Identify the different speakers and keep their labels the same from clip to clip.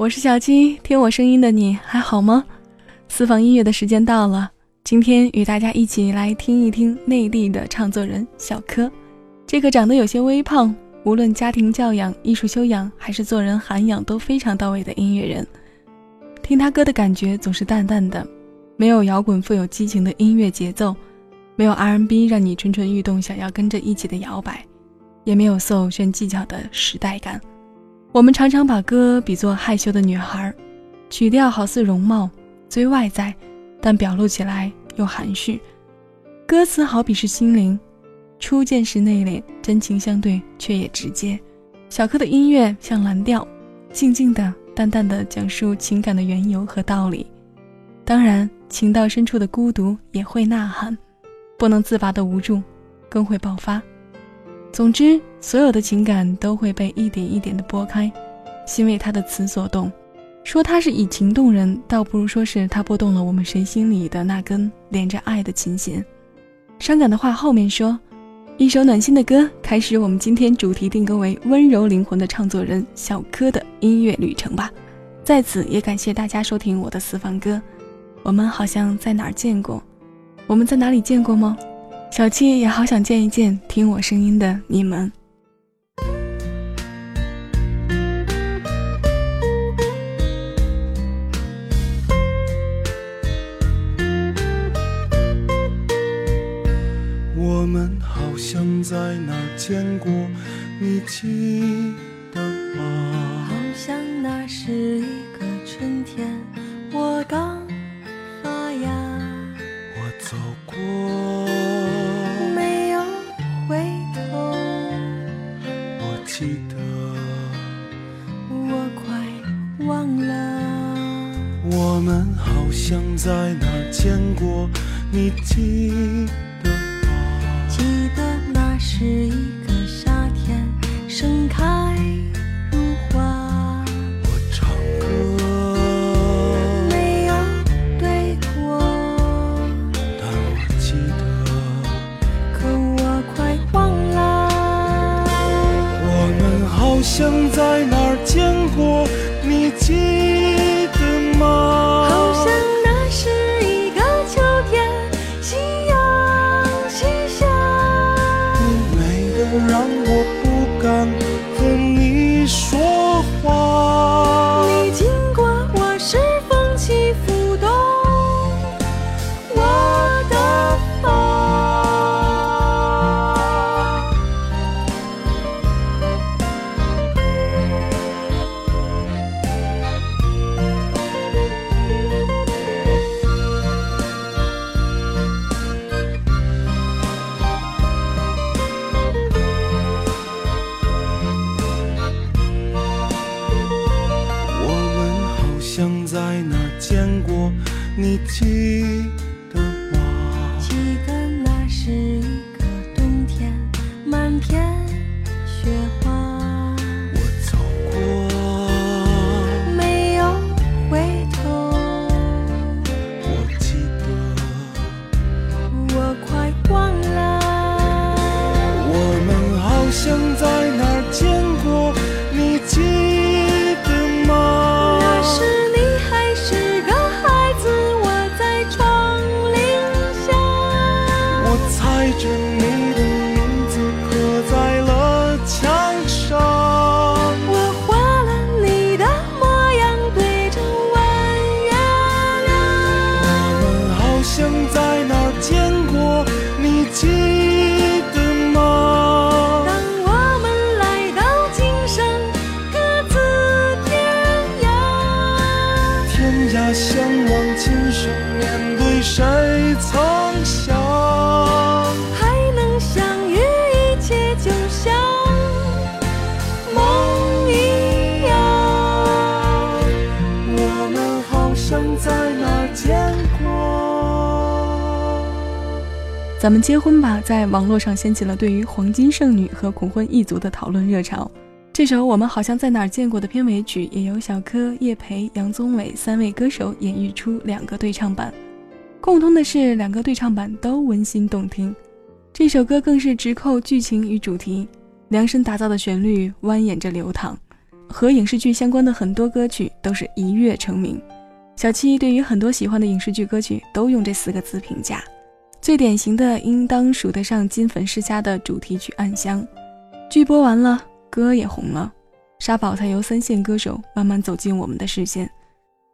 Speaker 1: 我是小七，听我声音的你还好吗？私房音乐的时间到了，今天与大家一起来听一听内地的唱作人小柯。这个长得有些微胖，无论家庭教养、艺术修养还是做人涵养都非常到位的音乐人。听他歌的感觉总是淡淡的，没有摇滚富有激情的音乐节奏，没有 R&B 让你蠢蠢欲动想要跟着一起的摇摆，也没有 soul 炫技巧的时代感。我们常常把歌比作害羞的女孩，曲调好似容貌，最外在，但表露起来又含蓄。歌词好比是心灵。初见时内敛，真情相对却也直接。小柯的音乐像蓝调，静静的、淡淡的讲述情感的缘由和道理。当然，情到深处的孤独也会呐喊，不能自拔的无助更会爆发。总之，所有的情感都会被一点一点的拨开，心为他的词所动。说他是以情动人，倒不如说是他拨动了我们谁心里的那根连着爱的琴弦。伤感的话后面说。一首暖心的歌，开始我们今天主题定格为温柔灵魂的唱作人小柯的音乐旅程吧。在此也感谢大家收听我的私房歌。我们好像在哪儿见过？我们在哪里见过吗？小七也好想见一见听我声音的你们。咱们结婚吧，在网络上掀起了对于黄金剩女和恐婚一族的讨论热潮。这首我们好像在哪儿见过的片尾曲，也由小柯、叶培、杨宗纬三位歌手演绎出两个对唱版。共通的是，两个对唱版都温馨动听。这首歌更是直扣剧情与主题，量身打造的旋律蜿蜒着流淌。和影视剧相关的很多歌曲都是一跃成名。小七对于很多喜欢的影视剧歌曲都用这四个字评价，最典型的应当数得上《金粉世家》的主题曲《暗香》。剧播完了，歌也红了，沙宝才由三线歌手慢慢走进我们的视线。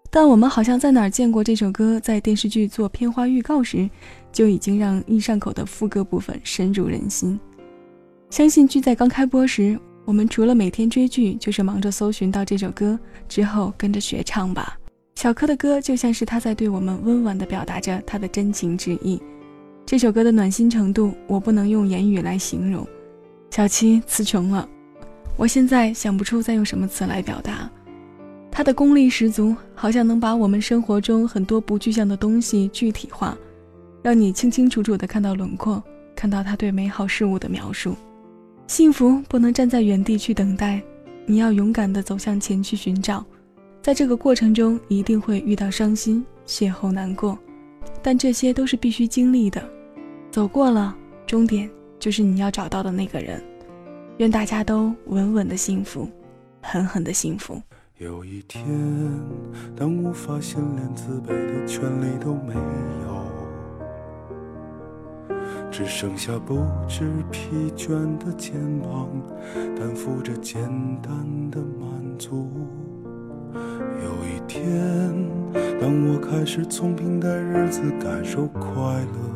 Speaker 1: 但我们好像在哪儿见过这首歌，在电视剧做片花预告时，就已经让易上口的副歌部分深入人心。相信剧在刚开播时，我们除了每天追剧，就是忙着搜寻到这首歌之后跟着学唱吧。小柯的歌就像是他在对我们温婉地表达着他的真情之意。这首歌的暖心程度，我不能用言语来形容。小七词穷了，我现在想不出再用什么词来表达。他的功力十足，好像能把我们生活中很多不具象的东西具体化，让你清清楚楚地看到轮廓，看到他对美好事物的描述。幸福不能站在原地去等待，你要勇敢地走向前去寻找。在这个过程中，一定会遇到伤心、邂逅、难过，但这些都是必须经历的。走过了，终点就是你要找到的那个人。愿大家都稳稳的幸福，狠狠的幸福。
Speaker 2: 有一天，当我发现连自卑的权利都没有，只剩下不知疲倦的肩膀，担负着简单的满足。有一天，当我开始从平淡日子感受快乐，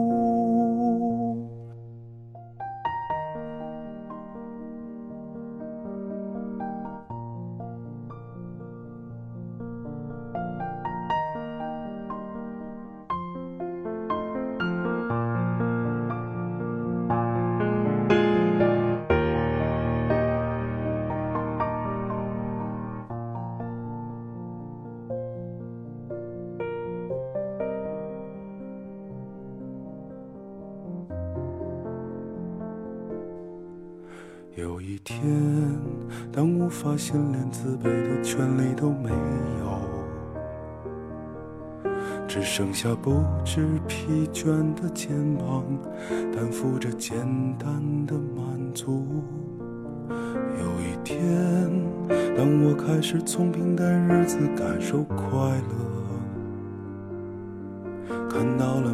Speaker 2: 心连自卑的权利都没有，只剩下不知疲倦的肩膀，担负着简单的满足。有一天，当我开始从平淡日子感受快乐，看到了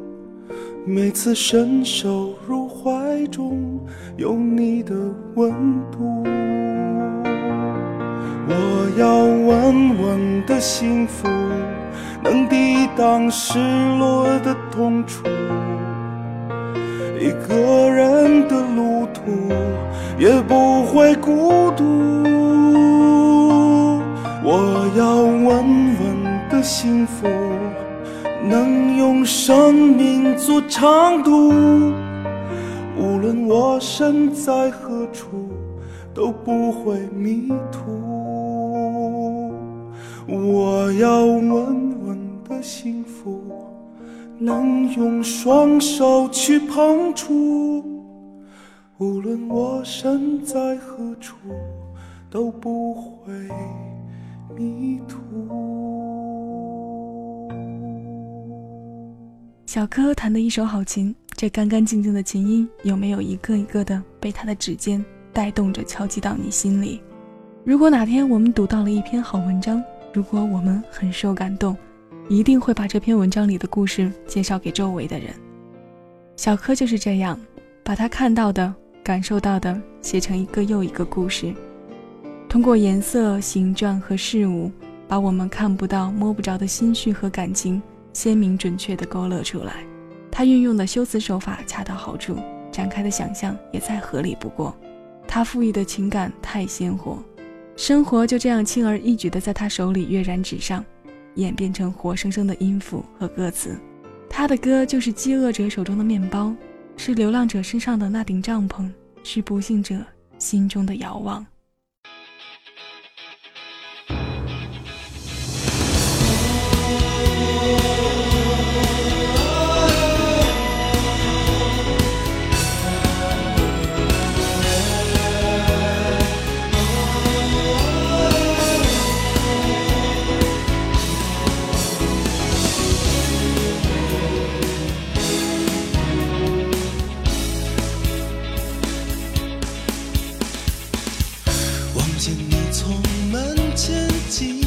Speaker 2: 每次伸手入怀中，有你的温度。我要稳稳的幸福，能抵挡失落的痛楚。一个人的路途，也不会孤独。我要稳稳的幸福。能用生命做长度，无论我身在何处，都不会迷途。我要稳稳的幸福，能用双手去碰触，无论我身在何处，都不会迷途。
Speaker 1: 小柯弹的一手好琴，这干干净净的琴音，有没有一个一个的被他的指尖带动着敲击到你心里？如果哪天我们读到了一篇好文章，如果我们很受感动，
Speaker 2: 一定会把这篇文章里的故事介绍给周围的人。小柯就是这样，把他看到的、感受到的写成一个又一个故事，通过颜色、形状和事物，把我们看不到、摸不着的心绪和感情鲜明准确地勾勒出来。他运用的修辞手法恰到好处，展开的想象也再合理不过。他赋予的情感太鲜活，生活就这样轻而易举地在他手里跃然纸上，演变成活生生的音符和歌词。他的歌就是饥饿者手中的面包，是流浪者身上的那顶帐篷，是不幸者心中的遥望。见你从门前经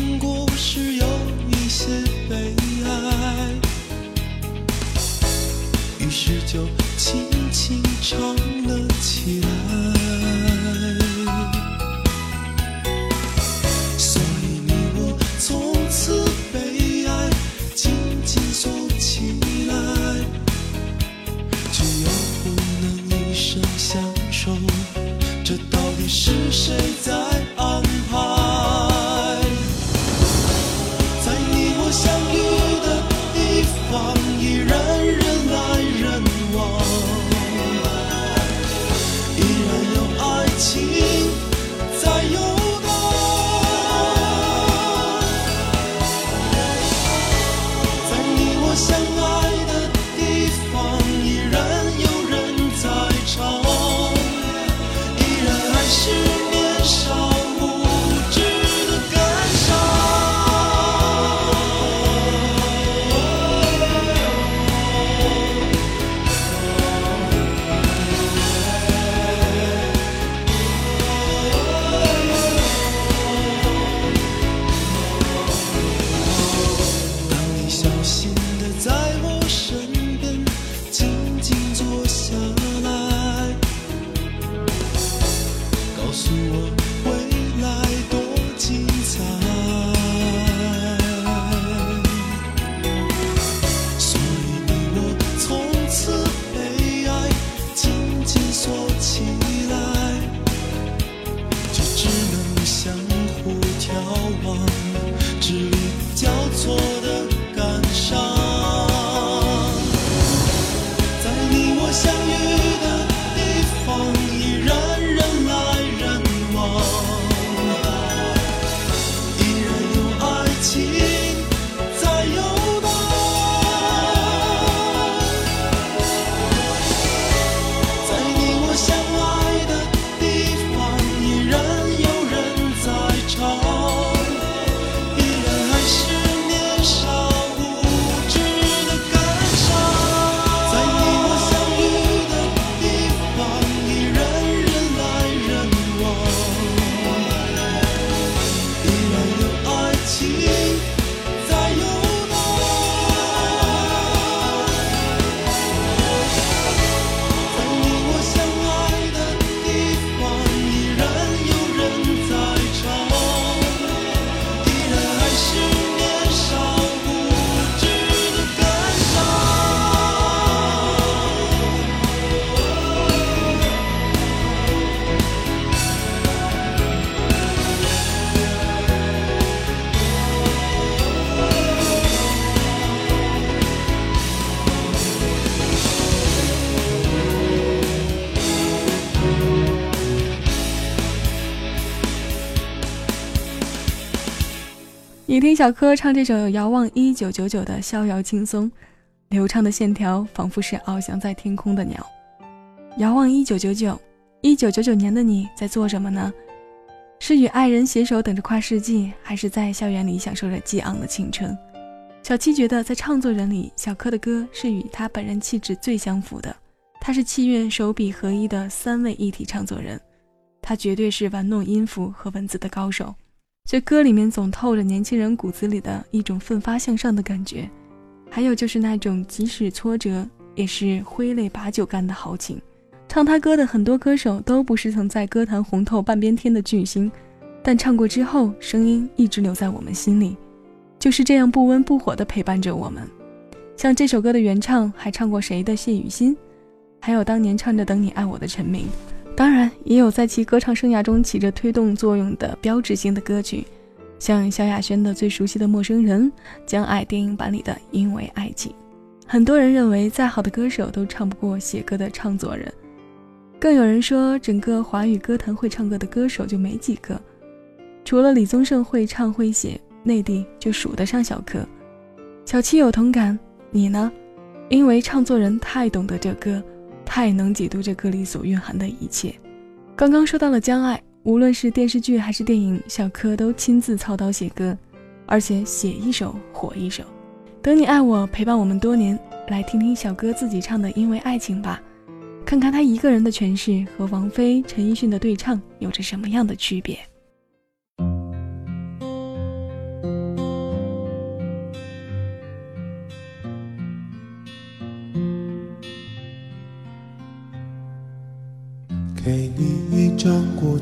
Speaker 2: 你听小柯唱这首《遥望一九九九》的逍遥轻松，流畅的线条仿佛是翱翔在天空的鸟。遥望一九九九，一九九九年的你在做什么呢？是与爱人携手等着跨世纪，还是在校园里享受着激昂的青春？小七觉得，在唱作人里，小柯的歌是与他本人气质最相符的。他是器乐手笔合一的三位一体唱作人，他绝对是玩弄音符和文字的高手。
Speaker 1: 这歌里面总透着年轻人骨子里的一种奋发向上的感觉，还有就是那种即使挫折也是挥泪把酒干的豪情。唱他歌的很多歌手都不是曾在歌坛红透半边天的巨星，但唱过之后，声音一直留在我们心里，就是这样不温不火的陪伴着我们。像这首歌的原唱还唱过谁的谢雨欣，还有当年唱着《等你爱我》的陈明。当然，也有在其歌唱生涯中起着推动作用的标志性的歌曲，像萧亚轩的最熟悉的《陌生人》，将爱电影版里的《因为爱情》。很多人认为，再好的歌手都唱不过写歌的唱作人，更有人说，整个华语歌坛会唱歌的歌手就没几个，除了李宗盛会唱会写，内地就数得上小柯。小七有同感，你呢？因为唱作人太懂得这歌。太能解读这歌里所蕴含的一切。刚刚说到了江爱，无论是电视剧还是电影，小柯都亲自操刀写歌，而且写一首火一首。等你爱我，陪伴我们多年，来听听小哥自己唱的《因为爱情》吧，看看他一个人的诠释和王菲、陈奕迅的对唱有着什么样的区别。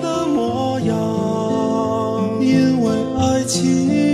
Speaker 2: 的模样。因为爱情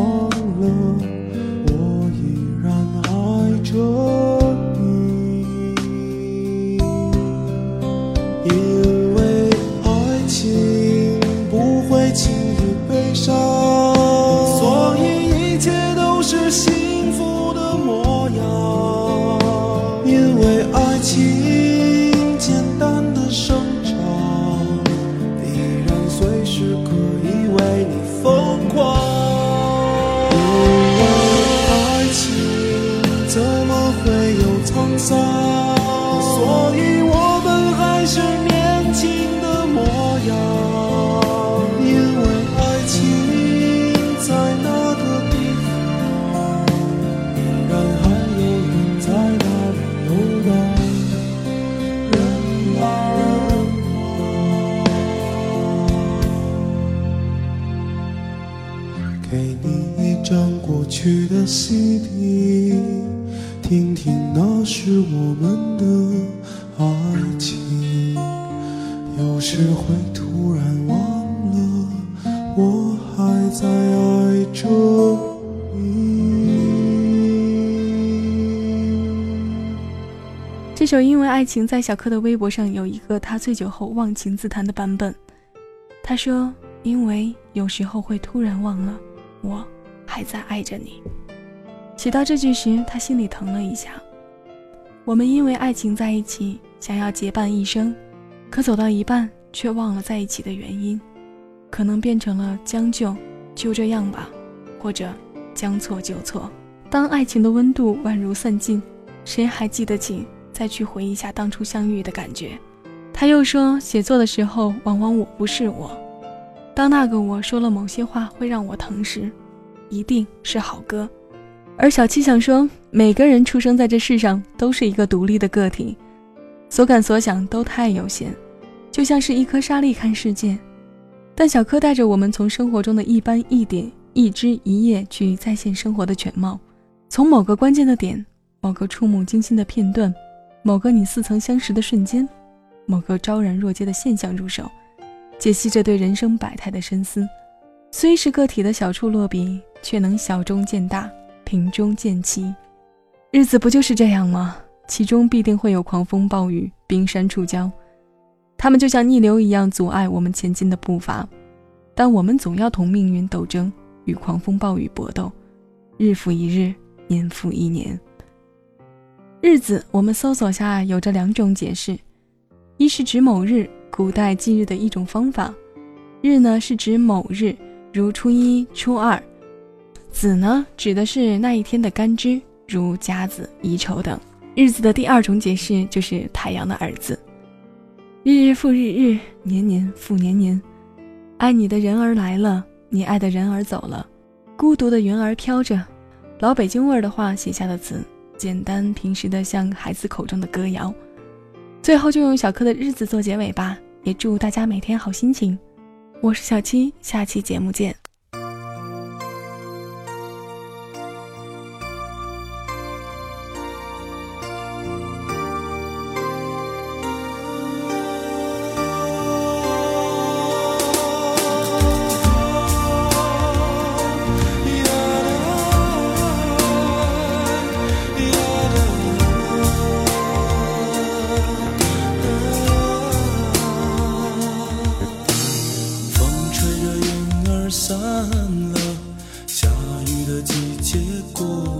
Speaker 2: 忘了的 CD，听听那是我们的爱情。有时会突然忘了，我还在爱着你。
Speaker 1: 这首《因为爱情》在小柯的微博上有一个他醉酒后忘情自弹的版本。他说：“因为有时候会突然忘了，我。”还在爱着你。写到这句时，他心里疼了一下。我们因为爱情在一起，想要结伴一生，可走到一半却忘了在一起的原因，可能变成了将就，就这样吧，或者将错就错。当爱情的温度宛如散尽，谁还记得起再去回忆一下当初相遇的感觉？他又说，写作的时候，往往我不是我。当那个我说了某些话会让我疼时，一定是好歌。而小七想说，每个人出生在这世上都是一个独立的个体，所感所想都太有限，就像是一颗沙粒看世界。但小柯带着我们从生活中的一斑一点、一枝一叶去再现生活的全貌，从某个关键的点、某个触目惊心的片段、某个你似曾相识的瞬间、某个昭然若揭的现象入手。解析着对人生百态的深思，虽是个体的小处落笔，却能小中见大，平中见奇。日子不就是这样吗？其中必定会有狂风暴雨、冰山触礁，他们就像逆流一样阻碍我们前进的步伐。但我们总要同命运斗争，与狂风暴雨搏斗，日复一日，年复一年。日子，我们搜索下有着两种解释：一是指某日。古代记日的一种方法，日呢是指某日，如初一、初二；子呢指的是那一天的干支，如甲子、乙丑等。日子的第二种解释就是太阳的儿子，日日复日日，年年复年年。爱你的人儿来了，你爱的人儿走了，孤独的云儿飘着。老北京味儿的话写下的词，简单平实的像孩子口中的歌谣。最后就用小柯的日子做结尾吧。也祝大家每天好心情，我是小七，下期节目见。
Speaker 2: 结果。